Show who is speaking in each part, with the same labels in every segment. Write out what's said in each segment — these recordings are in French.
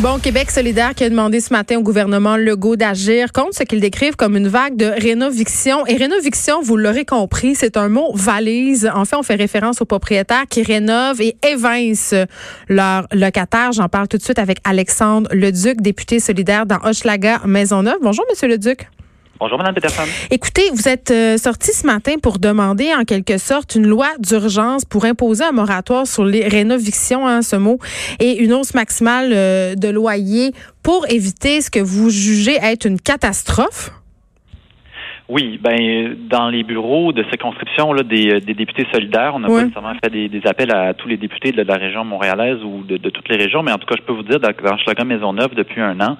Speaker 1: Bon, Québec solidaire qui a demandé ce matin au gouvernement Legault d'agir contre ce qu'ils décrivent comme une vague de rénoviction. Et rénoviction, vous l'aurez compris, c'est un mot valise. En fait, on fait référence aux propriétaires qui rénovent et évincent leurs locataires. J'en parle tout de suite avec Alexandre Leduc, député solidaire dans Hochelaga Maisonneuve. Bonjour, Monsieur Leduc.
Speaker 2: Bonjour, Mme Peterson.
Speaker 1: Écoutez, vous êtes euh, sorti ce matin pour demander en quelque sorte une loi d'urgence pour imposer un moratoire sur les rénovictions, hein, ce mot, et une hausse maximale euh, de loyer pour éviter ce que vous jugez être une catastrophe.
Speaker 2: Oui, ben dans les bureaux de circonscription là, des, euh, des députés solidaires, on n'a pas nécessairement fait des, des, appels à tous les députés de la région montréalaise ou de, de, toutes les régions, mais en tout cas, je peux vous dire, dans, dans Maison Maisonneuve, depuis un an,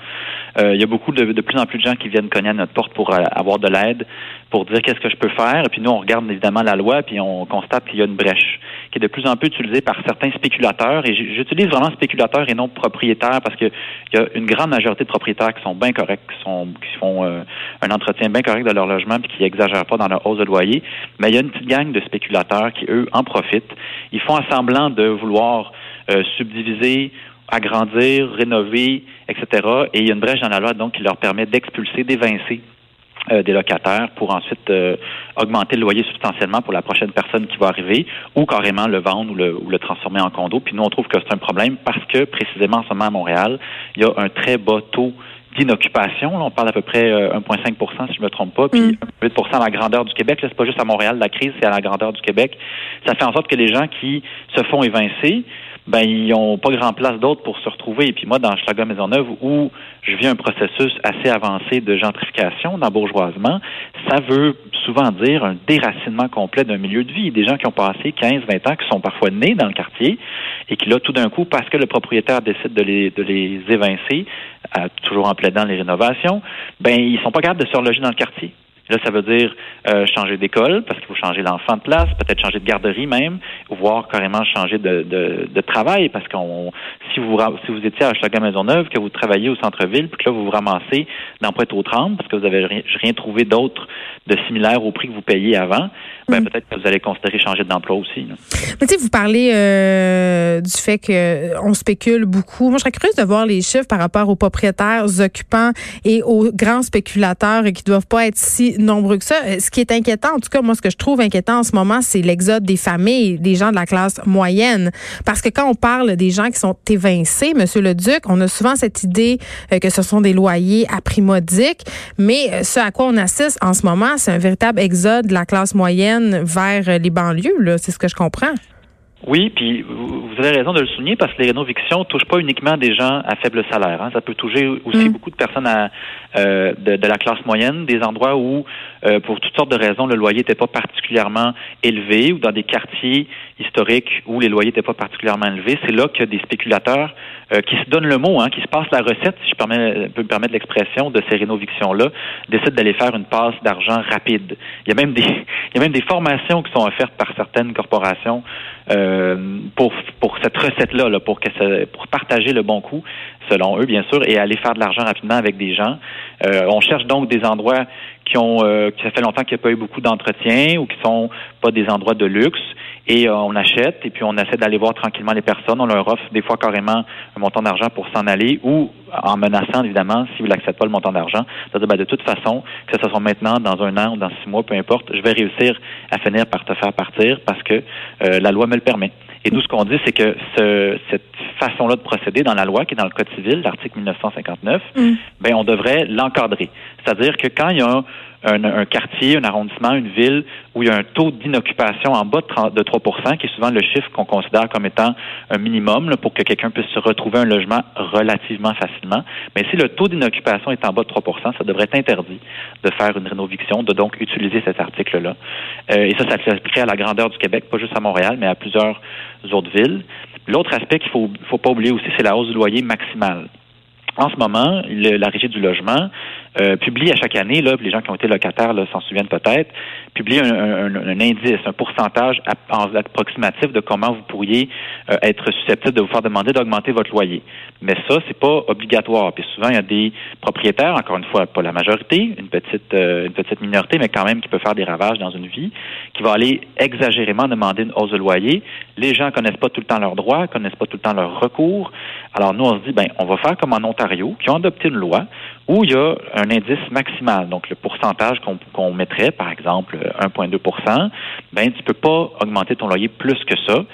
Speaker 2: euh, il y a beaucoup de, de, plus en plus de gens qui viennent cogner à notre porte pour euh, avoir de l'aide, pour dire qu'est-ce que je peux faire. Et puis nous, on regarde évidemment la loi, puis on constate qu'il y a une brèche qui est de plus en plus utilisée par certains spéculateurs. Et j'utilise vraiment spéculateurs et non propriétaires parce qu'il y a une grande majorité de propriétaires qui sont bien corrects, qui, sont, qui font un entretien bien correct de leur logement puis qui exagèrent pas dans leur hausse de loyer. Mais il y a une petite gang de spéculateurs qui, eux, en profitent. Ils font semblant de vouloir euh, subdiviser agrandir, rénover, etc. Et il y a une brèche dans la loi donc qui leur permet d'expulser, d'évincer euh, des locataires pour ensuite euh, augmenter le loyer substantiellement pour la prochaine personne qui va arriver ou carrément le vendre ou le, ou le transformer en condo. Puis nous, on trouve que c'est un problème parce que précisément en ce moment à Montréal, il y a un très bas taux d'inoccupation. On parle à peu près 1,5% euh, si je me trompe pas, puis 8 mm. à la grandeur du Québec. Là, c'est pas juste à Montréal la crise, c'est à la grandeur du Québec. Ça fait en sorte que les gens qui se font évincer, ben ils n'ont pas grand place d'autre pour se retrouver. Et puis moi, dans Schlager Maisonneuve, où je vis un processus assez avancé de gentrification, d'embourgeoisement, ça veut souvent dire un déracinement complet d'un milieu de vie. Des gens qui ont passé 15, 20 ans, qui sont parfois nés dans le quartier, et qui là, tout d'un coup, parce que le propriétaire décide de les, de les évincer, toujours en plaidant les rénovations, ben ils sont pas capables de se reloger dans le quartier. Là, ça veut dire euh, changer d'école parce qu'il faut changer l'enfant de place, peut-être changer de garderie même, voire carrément changer de, travail parce qu'on si vous si vous étiez à Maison Maisonneuve, que vous travaillez au centre-ville, puis que là vous vous ramassez dans Pointe-aux-Trembles parce que vous avez rien, rien trouvé d'autre de similaire au prix que vous payiez avant, ben, mm. peut-être que vous allez considérer changer d'emploi aussi.
Speaker 1: Mais tu sais, vous parlez euh, du fait qu'on spécule beaucoup. Moi, je serais curieuse de voir les chiffres par rapport aux propriétaires occupants et aux grands spéculateurs qui doivent pas être si nombreux que ça. Euh, ce qui est inquiétant, en tout cas, moi, ce que je trouve inquiétant en ce moment, c'est l'exode des familles, des gens de la classe moyenne. Parce que quand on parle des gens qui sont évincés, Monsieur le Duc, on a souvent cette idée euh, que ce sont des loyers à prix modique, mais euh, ce à quoi on assiste en ce moment, c'est un véritable exode de la classe moyenne vers les banlieues. C'est ce que je comprends.
Speaker 2: Oui, puis vous avez raison de le souligner parce que les rénovictions touchent pas uniquement des gens à faible salaire. Hein. Ça peut toucher aussi mm. beaucoup de personnes à, euh, de, de, la classe moyenne, des endroits où, euh, pour toutes sortes de raisons, le loyer n'était pas particulièrement élevé ou dans des quartiers historiques où les loyers n'étaient pas particulièrement élevés. C'est là que des spéculateurs euh, qui se donnent le mot, hein, qui se passent la recette, si je peux me permettre l'expression, de ces rénovictions-là, décident d'aller faire une passe d'argent rapide. Il y a même des, il y a même des formations qui sont offertes par certaines corporations euh, pour pour cette recette-là, là, pour que ça, pour partager le bon coup, selon eux bien sûr, et aller faire de l'argent rapidement avec des gens. Euh, on cherche donc des endroits qui ont euh, qui ça fait longtemps qu'il n'y a pas eu beaucoup d'entretien ou qui sont pas des endroits de luxe et euh, on achète et puis on essaie d'aller voir tranquillement les personnes. On leur offre des fois carrément un montant d'argent pour s'en aller ou en menaçant évidemment si vous n'acceptez pas le montant d'argent, c'est-à-dire ben, de toute façon que ce soit maintenant, dans un an ou dans six mois, peu importe, je vais réussir à finir par te faire partir parce que euh, la loi me le permet. Et nous, ce qu'on dit, c'est que ce, cette façon-là de procéder dans la loi, qui est dans le Code civil, l'article 1959, mm. ben, on devrait l'encadrer. C'est-à-dire que quand il y a un, quartier, un arrondissement, une ville où il y a un taux d'inoccupation en bas de, 3% qui est souvent le chiffre qu'on considère comme étant un minimum pour que quelqu'un puisse se retrouver un logement relativement facilement. Mais si le taux d'inoccupation est en bas de 3% ça devrait être interdit de faire une rénoviction, de donc utiliser cet article-là. Euh, et ça, ça s'appliquerait à la grandeur du Québec, pas juste à Montréal, mais à plusieurs autres villes. L'autre aspect qu'il faut, faut pas oublier aussi, c'est la hausse du loyer maximale. En ce moment, la Régie du logement publie à chaque année, là, les gens qui ont été locataires s'en souviennent peut-être, publie un, indice, un pourcentage approximatif de comment vous pourriez euh, être susceptible de vous faire demander d'augmenter votre loyer. Mais ça, c'est pas obligatoire. Puis souvent, il y a des propriétaires, encore une fois, pas la majorité, une petite, euh, une petite minorité, mais quand même qui peut faire des ravages dans une vie, qui va aller exagérément demander une hausse de loyer. Les gens connaissent pas tout le temps leurs droits, connaissent pas tout le temps leurs recours. Alors nous, on se dit, ben, on va faire comme en Ontario, qui ont adopté une loi où il y a un indice maximal, donc le pourcentage qu'on mettrait, par exemple 1,2% ben tu peux pas augmenter ton loyer plus que ça.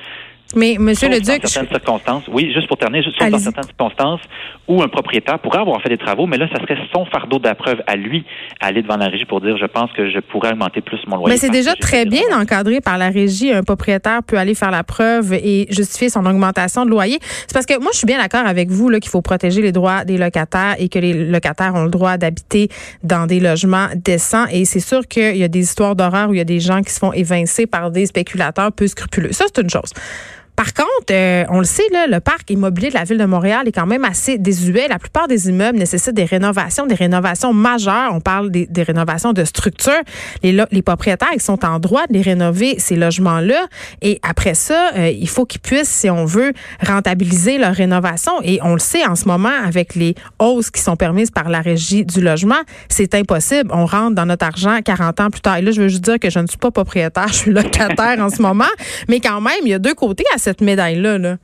Speaker 1: Mais, Monsieur le Duc.
Speaker 2: Dans certaines circonstances, oui, juste pour terminer, juste dans certaines circonstances où un propriétaire pourrait avoir fait des travaux, mais là, ça serait son fardeau d'appreuve à lui aller devant la régie pour dire je pense que je pourrais augmenter plus mon loyer.
Speaker 1: Mais c'est déjà très bien encadré par la régie. Un propriétaire peut aller faire la preuve et justifier son augmentation de loyer. C'est parce que moi, je suis bien d'accord avec vous là qu'il faut protéger les droits des locataires et que les locataires ont le droit d'habiter dans des logements décents. Et c'est sûr qu'il y a des histoires d'horreur où il y a des gens qui se font évincer par des spéculateurs peu scrupuleux. Ça, c'est une chose. Par contre, euh, on le sait, là, le parc immobilier de la ville de Montréal est quand même assez désuet. La plupart des immeubles nécessitent des rénovations, des rénovations majeures. On parle des, rénovations de structures. Les, les, propriétaires, ils sont en droit de les rénover, ces logements-là. Et après ça, euh, il faut qu'ils puissent, si on veut, rentabiliser leur rénovation. Et on le sait en ce moment, avec les hausses qui sont permises par la régie du logement, c'est impossible. On rentre dans notre argent 40 ans plus tard. Et là, je veux juste dire que je ne suis pas propriétaire, je suis locataire en ce moment. Mais quand même, il y a deux côtés à cette médaille-là. Là?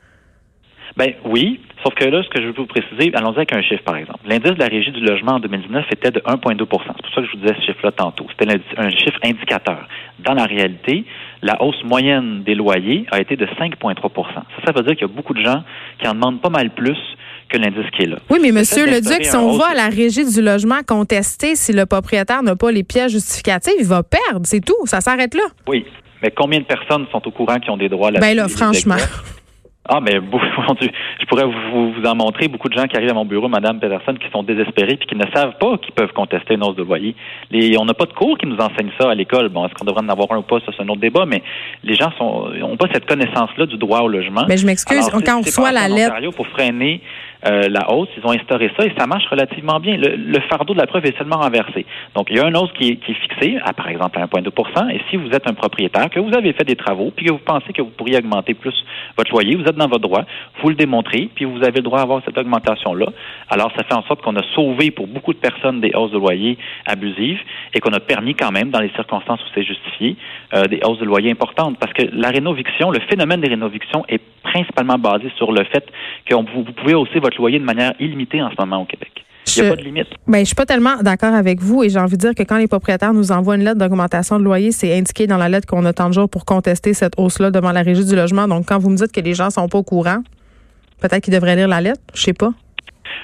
Speaker 2: Ben oui, sauf que là, ce que je veux vous préciser, allons-y avec un chiffre, par exemple. L'indice de la régie du logement en 2019 était de 1,2% C'est pour ça que je vous disais ce chiffre-là tantôt. C'était un chiffre indicateur. Dans la réalité, la hausse moyenne des loyers a été de 5,3% Ça, ça veut dire qu'il y a beaucoup de gens qui en demandent pas mal plus que l'indice qui est là.
Speaker 1: Oui, mais Monsieur le Duc, si on va à la régie du logement contester si le propriétaire n'a pas les pièces justificatives, il va perdre, c'est tout. Ça s'arrête là.
Speaker 2: Oui, mais combien de personnes sont au courant qui ont des droits là
Speaker 1: Ben là, franchement.
Speaker 2: Ah, mais je pourrais vous, vous, en montrer beaucoup de gens qui arrivent à mon bureau, Madame Peterson, qui sont désespérés puis qui ne savent pas qu'ils peuvent contester une hausse de loyer. Les, on n'a pas de cours qui nous enseignent ça à l'école. Bon, est-ce qu'on devrait en avoir un ou pas? Ça, c'est un autre débat. Mais les gens sont n'ont pas cette connaissance-là du droit au logement.
Speaker 1: Mais je m'excuse. Quand on reçoit la lettre
Speaker 2: pour freiner euh, la hausse, ils ont instauré ça et ça marche relativement bien. Le, fardeau de la preuve est seulement renversé. Donc, il y a une hausse qui est, qui est fixée à, par exemple, à 1,2% Et si vous êtes un propriétaire, que vous avez fait des travaux, puis que vous pensez que vous pourriez augmenter plus votre loyer, vous êtes dans votre droit, vous le démontrez, puis vous avez le droit d'avoir cette augmentation-là. Alors, ça fait en sorte qu'on a sauvé pour beaucoup de personnes des hausses de loyer abusives et qu'on a permis quand même, dans les circonstances où c'est justifié, euh, des hausses de loyer importantes. Parce que la rénoviction, le phénomène des rénovictions est principalement basé sur le fait que vous pouvez hausser votre loyer de manière illimitée en ce moment au Québec. Il n'y a pas de limite.
Speaker 1: Ben, je suis pas tellement d'accord avec vous et j'ai envie de dire que quand les propriétaires nous envoient une lettre d'augmentation de loyer, c'est indiqué dans la lettre qu'on a tant de jours pour contester cette hausse-là devant la régie du logement. Donc, quand vous me dites que les gens sont pas au courant, peut-être qu'ils devraient lire la lettre. Je sais pas.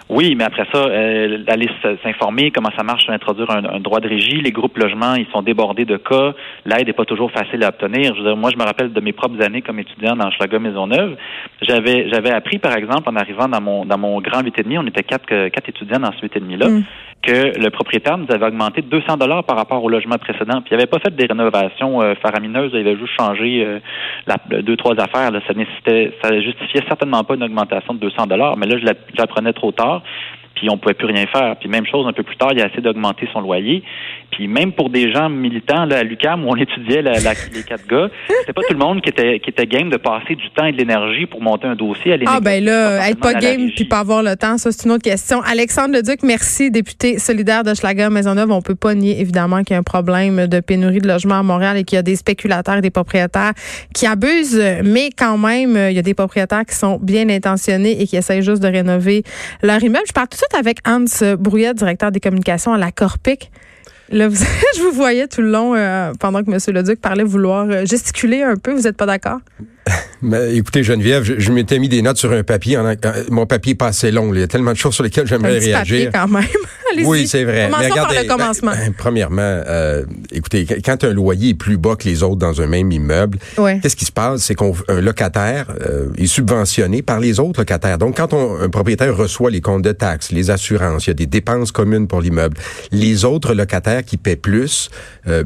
Speaker 2: Oui, mais après ça, euh, aller s'informer comment ça marche, introduire un, droit de régie. Les groupes logements, ils sont débordés de cas. L'aide n'est pas toujours facile à obtenir. Moi, je me rappelle de mes propres années comme étudiant dans Schlager Maisonneuve. J'avais, j'avais appris, par exemple, en arrivant dans mon, dans mon grand 8,5, on était quatre, quatre étudiants dans ce 8,5-là, mm. Que le propriétaire nous avait augmenté 200 dollars par rapport au logement précédent. Puis il n'avait pas fait des rénovations euh, faramineuses. Il avait juste changé euh, la, deux, trois affaires. Là. Ça nécessitait, ça justifiait certainement pas une augmentation de 200 dollars. Mais là, je l'apprenais trop tard puis on pouvait plus rien faire. Puis même chose, un peu plus tard, il a essayé d'augmenter son loyer. Puis même pour des gens militants là, à l'UCAM où on étudiait la, les quatre gars, c'était pas tout le monde qui était qui était game de passer du temps et de l'énergie pour monter un dossier. À
Speaker 1: ah ben là, être pas game puis pas avoir le temps, ça c'est une autre question. Alexandre Leduc, merci, député solidaire de Schlager Maisonneuve. On peut pas nier évidemment qu'il y a un problème de pénurie de logements à Montréal et qu'il y a des spéculateurs et des propriétaires qui abusent, mais quand même, il y a des propriétaires qui sont bien intentionnés et qui essayent juste de rénover leur immeuble. Je parle tout de suite avec Hans Brouillet, directeur des communications à la Corpic. Là, je vous voyais tout le long euh, pendant que M. Leduc parlait vouloir euh, gesticuler un peu. Vous n'êtes pas d'accord?
Speaker 3: Mais écoutez, Geneviève, je, m'étais mis des notes sur un papier. En, mon papier est pas assez long. Il y a tellement de choses sur lesquelles j'aimerais réagir.
Speaker 1: Papier quand même.
Speaker 3: oui, c'est vrai.
Speaker 1: Commençons par le commencement.
Speaker 3: Ben, premièrement, euh, écoutez, quand un loyer est plus bas que les autres dans un même immeuble, qu'est-ce qui se passe? C'est qu'un locataire euh, est subventionné par les autres locataires. Donc, quand on, un propriétaire reçoit les comptes de taxes, les assurances, il y a des dépenses communes pour l'immeuble, les autres locataires qui paient plus euh,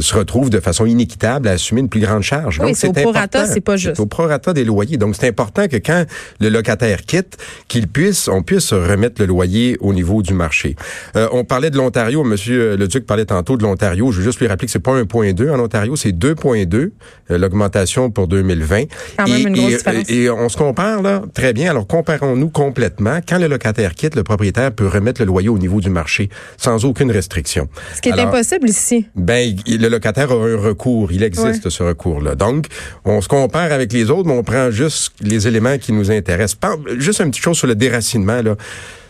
Speaker 3: se retrouvent de façon inéquitable à assumer une plus grande charge.
Speaker 1: Oui, c'est au prorata, c'est pas pas juste.
Speaker 3: C'est au prorata des loyers. Donc, c'est important que quand le locataire quitte, qu'il puisse, on puisse remettre le loyer au niveau du marché. Euh, on parlait de l'Ontario. Monsieur le Duc parlait tantôt de l'Ontario. Je veux juste lui rappeler que c'est pas 1.2 en Ontario, c'est 2.2 euh, l'augmentation pour 2020.
Speaker 1: Quand même une grosse différence.
Speaker 3: et, on se compare là très bien. Alors comparons-nous complètement. Quand le locataire quitte, le propriétaire peut remettre le loyer au niveau du marché sans aucune restriction.
Speaker 1: Ce qui est impossible ici.
Speaker 3: Ben le locataire a un recours. Il existe ce recours-là. Donc on se compare avec les autres, mais on prend juste les éléments qui nous intéressent. Juste une petite chose sur le déracinement là.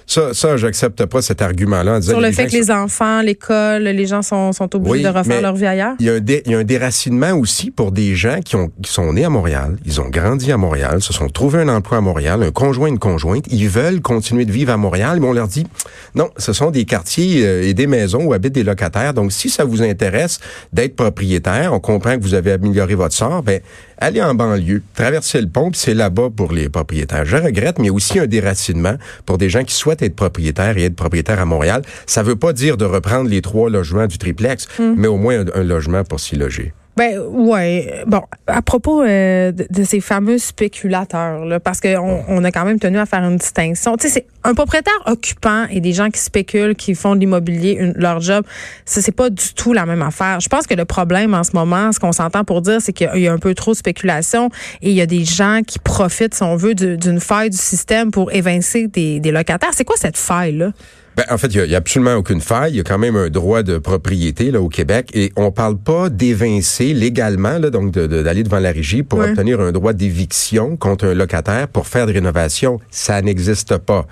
Speaker 3: Ça, ça j'accepte pas cet argument-là.
Speaker 1: Sur le fait que les enfants, l'école, les gens sont, sont obligés de refaire leur vie ailleurs?
Speaker 3: Il y, a un il y a un déracinement aussi pour des gens qui, ont, qui sont nés à Montréal, ils ont grandi à Montréal, se sont trouvés un emploi à Montréal, un conjoint, une conjointe, ils veulent continuer de vivre à Montréal, mais on leur dit, non, ce sont des quartiers euh, et des maisons où habitent des locataires, donc si ça vous intéresse d'être propriétaire, on comprend que vous avez amélioré votre sort, ben allez en banlieue, traversez le pont, puis c'est là-bas pour les propriétaires. Je regrette, mais il y a aussi un déracinement pour des gens qui souhaitent être propriétaires et être propriétaires à Montréal. Ça veut pas dire de reprendre les trois logements du triplex, hmm. mais au moins un logement pour s'y loger.
Speaker 1: Ben ouais. Bon, à propos euh, de, ces fameux spéculateurs, là, parce qu'on on a quand même tenu à faire une distinction. Tu sais, c'est un propriétaire occupant et des gens qui spéculent, qui font de l'immobilier leur job. Ça, c'est pas du tout la même affaire. Je pense que le problème en ce moment, ce qu'on s'entend pour dire, c'est qu'il y a un peu trop de spéculation et il y a des gens qui profitent, si on veut, d'une faille du système pour évincer des, des locataires. C'est quoi cette faille là?
Speaker 3: Ben, en fait, il n'y a, absolument aucune faille. Il y a quand même un droit de propriété là au Québec et on parle pas d'évincer légalement, là, donc d'aller devant la régie pour obtenir un droit d'éviction contre un locataire pour faire des rénovations. Ça n'existe pas.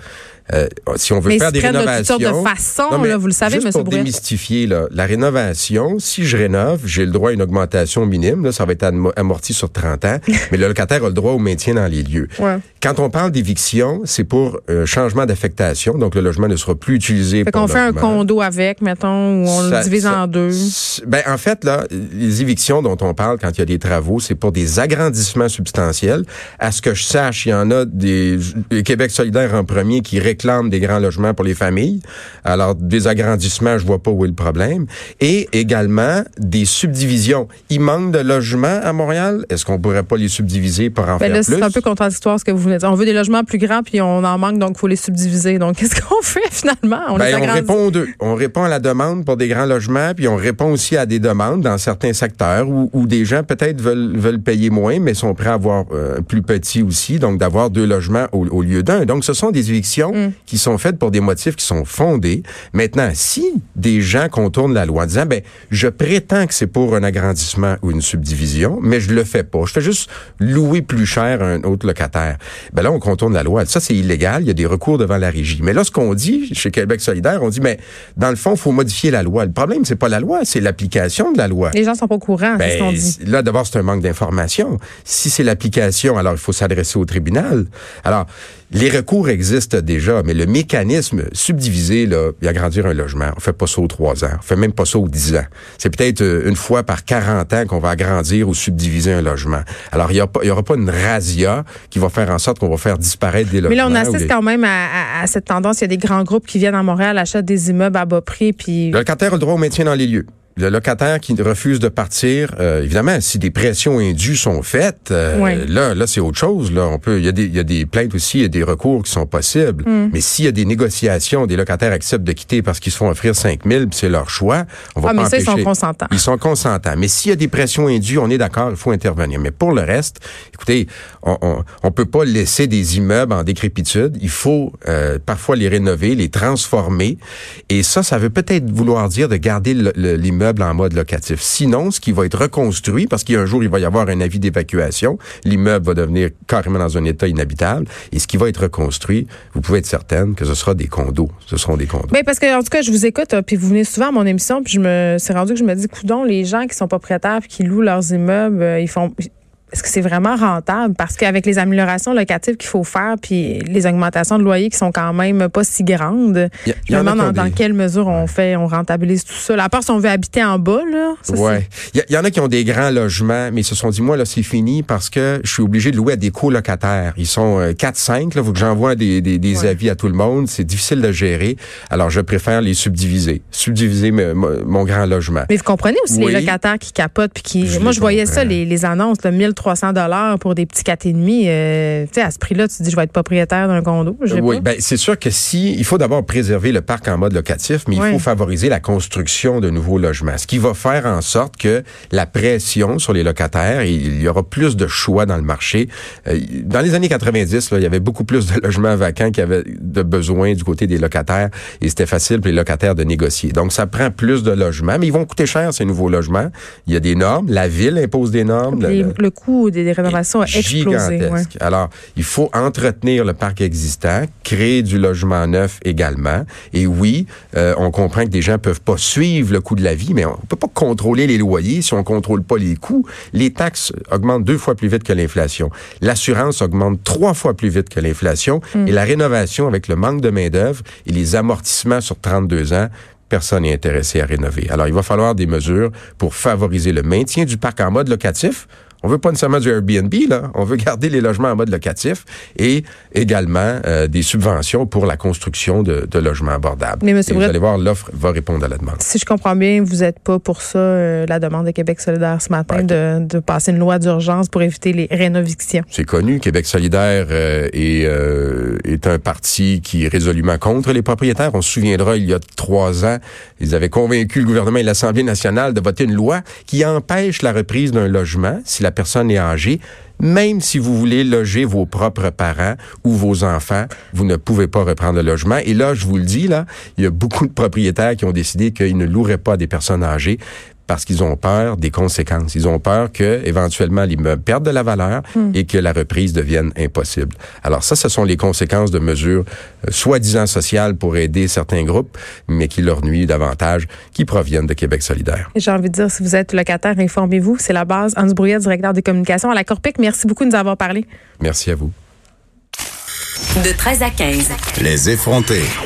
Speaker 3: Euh, si on veut faire des rénovations,
Speaker 1: de, de façon, là, vous le savez,
Speaker 3: juste pour démystifier là, la rénovation, si je rénove, j'ai le droit à une augmentation minime. Là, ça va être amorti sur 30 ans, mais le locataire a le droit au maintien dans les lieux.
Speaker 1: Ouais.
Speaker 3: Quand on parle d'éviction, c'est pour un changement d'affectation, donc le logement ne sera plus utilisé.
Speaker 1: Fait
Speaker 3: qu'on
Speaker 1: fait un condo avec, mettons, ou on le divise en deux.
Speaker 3: Ben en fait là, les évictions dont on parle quand il y a des travaux, c'est pour des agrandissements substantiels. À ce que je sache, il y en a des Québec solidaire en premier qui réclament des grands logements pour les familles. Alors des agrandissements, je vois pas où est le problème. Et également des subdivisions. Il manque de logements à Montréal. Est-ce qu'on pourrait pas les subdiviser pour en ben faire
Speaker 1: là,
Speaker 3: plus?
Speaker 1: C'est un peu contradictoire ce que vous on veut des logements plus grands, puis on en manque, donc il faut les subdiviser. Donc, qu'est-ce qu'on fait finalement?
Speaker 3: On, ben, on répond aux deux. On répond à la demande pour des grands logements, puis on répond aussi à des demandes dans certains secteurs où, où des gens peut-être veulent, veulent payer moins, mais sont prêts à avoir euh, plus petit aussi, donc d'avoir deux logements au, lieu d'un. Donc, ce sont des évictions mm. Qui sont faites pour des motifs qui sont fondés. Maintenant, si des gens contournent la loi en disant, ben, je prétends que c'est pour un agrandissement ou une subdivision, mais je le fais pas. Je fais juste louer plus cher à un autre locataire ben là, on contourne la loi. Ça, c'est illégal. Il y a des recours devant la régie. Mais là, ce qu'on dit chez Québec solidaire, on dit, mais dans le fond, il faut modifier la loi. Le problème, c'est pas la loi, c'est l'application de la loi.
Speaker 1: Les gens sont pas au courant, c'est ce qu'on ben, dit.
Speaker 3: Là, d'abord, c'est un manque d'information. Si c'est l'application, alors il faut s'adresser au tribunal. Alors, les recours existent déjà, mais le mécanisme subdivisé, là, il agrandir un logement, on fait pas ça aux trois ans, on fait même pas ça aux dix ans. C'est peut-être euh, une fois par 40 ans qu'on va agrandir ou subdiviser un logement. Alors, il y, aura pas une razzia qui va faire en sorte qu'on va faire disparaître des logements.
Speaker 1: Mais là, on assiste quand même à, cette tendance. Il y a des grands groupes qui viennent à Montréal, achètent des immeubles à bas prix, puis...
Speaker 3: Le locataire a le droit au maintien dans les lieux le locataire qui refuse de partir, euh, évidemment, si des pressions indues sont faites, euh, là, là, c'est autre chose. Là, on peut, il y a des, il y a des plaintes aussi, il y a des recours qui sont possibles. Mm. Mais s'il y a des négociations, des locataires acceptent de quitter parce qu'ils se font offrir 5 000, c'est leur choix.
Speaker 1: On va ah, mais ça, ils sont consentants.
Speaker 3: Ils sont consentants. Mais s'il y a des pressions indues, on est d'accord, il faut intervenir. Mais pour le reste, écoutez, on, on, on, peut pas laisser des immeubles en décrépitude. Il faut euh, parfois les rénover, les transformer. Et ça, ça veut peut-être vouloir dire de garder l'immeuble en mode locatif. Sinon, ce qui va être reconstruit, parce qu'il y a un jour, il va y avoir un avis d'évacuation, l'immeuble va devenir carrément dans un état inhabitable, et ce qui va être reconstruit, vous pouvez être certaine que ce sera des condos. Ce seront des condos.
Speaker 1: Ben, parce que, en tout cas, je vous écoute, puis vous venez souvent à mon émission, puis je me, c'est rendu que je me dis, coudon, les gens qui sont propriétaires puis qui louent leurs immeubles, euh, ils font, est-ce que c'est vraiment rentable? Parce qu'avec les améliorations locatives qu'il faut faire, puis les augmentations de loyers qui sont quand même pas si grandes, je me demande dans, quelle mesure on fait, on rentabilise tout ça. à part si on veut habiter en bas, là.
Speaker 3: ouais. Il y, en a qui ont des grands logements, mais ils se sont dit, moi, là, c'est fini parce que je suis obligé de louer à des colocataires. Ils sont 4-5, euh, là, faut que j'envoie des, des, avis à tout le monde. C'est difficile de gérer. Alors, je préfère les subdiviser. Subdiviser mon, grand logement.
Speaker 1: Mais vous comprenez aussi les locataires qui capotent puis qui, moi, je voyais ça, les, les annonces, le 1300 300 dollars pour des petits 4,5, euh, tu sais, à ce prix-là, tu te dis, je vais être propriétaire d'un condo.
Speaker 3: oui, ben c'est sûr que si, il faut d'abord préserver le parc en mode locatif, mais il faut favoriser la construction de nouveaux logements, ce qui va faire en sorte que la pression sur les locataires, il y aura plus de choix dans le marché. Euh, dans les années 90, là, il y avait beaucoup plus de logements vacants qu'il y avait de besoins du côté des locataires et c'était facile pour les locataires de négocier. Donc, ça prend plus de logements, mais ils vont coûter cher, ces nouveaux logements. Il y a des normes, la ville impose des normes.
Speaker 1: le, coût des, rénovations a explosé.
Speaker 3: Alors, il faut entretenir le parc existant, créer du logement neuf également. Et oui, euh, on comprend que des gens peuvent pas suivre le coût de la vie, mais on peut pas contrôler les loyers si on contrôle pas les coûts. Les taxes augmentent deux fois plus vite que l'inflation. L'assurance augmente trois fois plus vite que l'inflation. Hmm. Et la rénovation, avec le manque de main-d'œuvre et les amortissements sur 32 ans, personne n'est intéressé à rénover. Alors, il va falloir des mesures pour favoriser le maintien du parc en mode locatif. On veut pas nécessairement du Airbnb, là. On veut garder les logements en mode locatif et également euh, des subventions pour la construction de, de logements abordables. Mais vous allez voir, l'offre va répondre à la demande.
Speaker 1: Si je comprends bien, vous n'êtes pas pour ça, euh, la demande de Québec solidaire ce matin, de, de, passer une loi d'urgence pour éviter les rénovictions.
Speaker 3: C'est connu. Québec solidaire euh, est, est un parti qui est résolument contre les propriétaires. On se souviendra, il y a trois ans, ils avaient convaincu le gouvernement et l'Assemblée nationale de voter une loi qui empêche la reprise d'un logement si la personne est âgée, même si vous voulez loger vos propres parents ou vos enfants, vous ne pouvez pas reprendre le logement. Et là, je vous le dis, là, il y a beaucoup de propriétaires qui ont décidé qu'ils ne loueraient pas des personnes âgées parce qu'ils ont peur des conséquences. Ils ont peur que éventuellement l'immeuble perde de la valeur hmm. et que la reprise devienne impossible. Alors ça, ce sont les conséquences de mesures euh, soi-disant sociales pour aider certains groupes, mais qui leur nuisent davantage, qui proviennent de Québec solidaire.
Speaker 1: J'ai envie de dire, si vous êtes locataire, informez-vous. C'est la base. Hans Brouillet, directeur des communications à la Corpic. Merci beaucoup de nous avoir parlé.
Speaker 3: Merci à vous.
Speaker 4: De 13 à 15.
Speaker 5: Les effrontés.